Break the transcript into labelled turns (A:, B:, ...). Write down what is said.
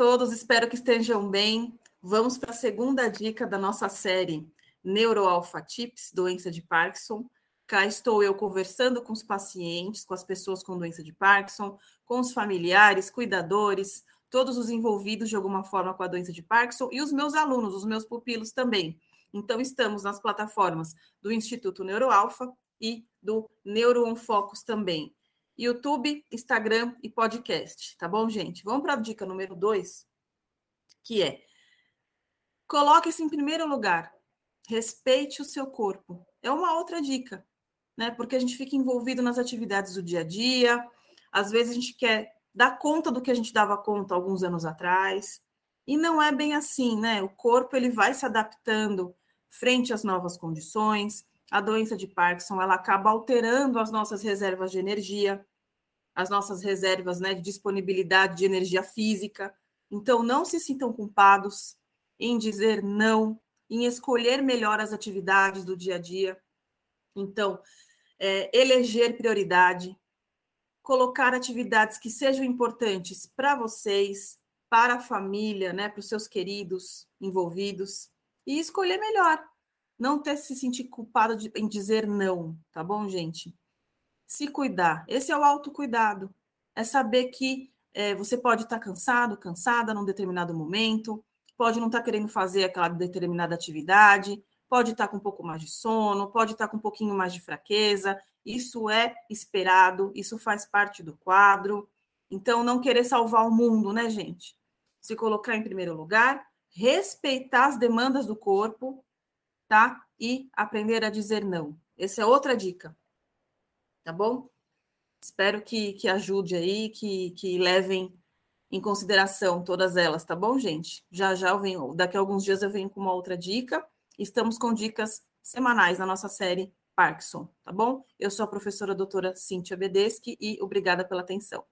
A: todos, espero que estejam bem. Vamos para a segunda dica da nossa série Neuroalpha Tips, doença de Parkinson. Cá estou eu conversando com os pacientes, com as pessoas com doença de Parkinson, com os familiares, cuidadores, todos os envolvidos de alguma forma com a doença de Parkinson e os meus alunos, os meus pupilos também. Então, estamos nas plataformas do Instituto Neuroalpha e do NeuroOnFocus também. YouTube, Instagram e podcast, tá bom, gente? Vamos para a dica número dois, que é coloque-se em primeiro lugar, respeite o seu corpo. É uma outra dica, né? Porque a gente fica envolvido nas atividades do dia a dia, às vezes a gente quer dar conta do que a gente dava conta alguns anos atrás, e não é bem assim, né? O corpo ele vai se adaptando frente às novas condições. A doença de Parkinson ela acaba alterando as nossas reservas de energia, as nossas reservas né, de disponibilidade de energia física. Então, não se sintam culpados em dizer não, em escolher melhor as atividades do dia a dia. Então, é, eleger prioridade, colocar atividades que sejam importantes para vocês, para a família, né, para os seus queridos envolvidos, e escolher melhor. Não ter se sentir culpado de, em dizer não, tá bom, gente? Se cuidar. Esse é o autocuidado. É saber que é, você pode estar cansado, cansada num determinado momento, pode não estar querendo fazer aquela determinada atividade, pode estar com um pouco mais de sono, pode estar com um pouquinho mais de fraqueza. Isso é esperado, isso faz parte do quadro. Então, não querer salvar o mundo, né, gente? Se colocar em primeiro lugar, respeitar as demandas do corpo, tá? E aprender a dizer não. Essa é outra dica tá bom? Espero que, que ajude aí, que, que levem em consideração todas elas, tá bom, gente? Já já eu venho, daqui a alguns dias eu venho com uma outra dica. Estamos com dicas semanais na nossa série Parkinson, tá bom? Eu sou a professora doutora Cíntia Bedeschi e obrigada pela atenção.